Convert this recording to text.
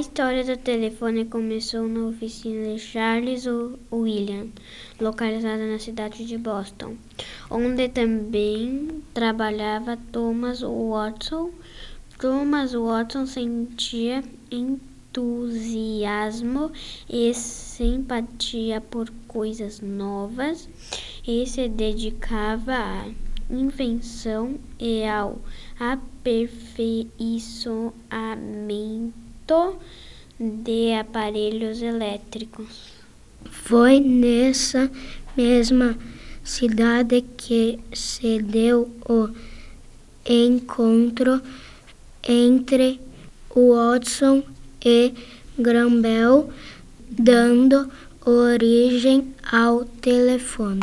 história do telefone começou na oficina de Charles William, localizada na cidade de Boston, onde também trabalhava Thomas Watson. Thomas Watson sentia entusiasmo e simpatia por coisas novas e se dedicava à invenção e ao aperfeiçoamento de aparelhos elétricos. Foi nessa mesma cidade que se deu o encontro entre Watson e Graham dando origem ao telefone.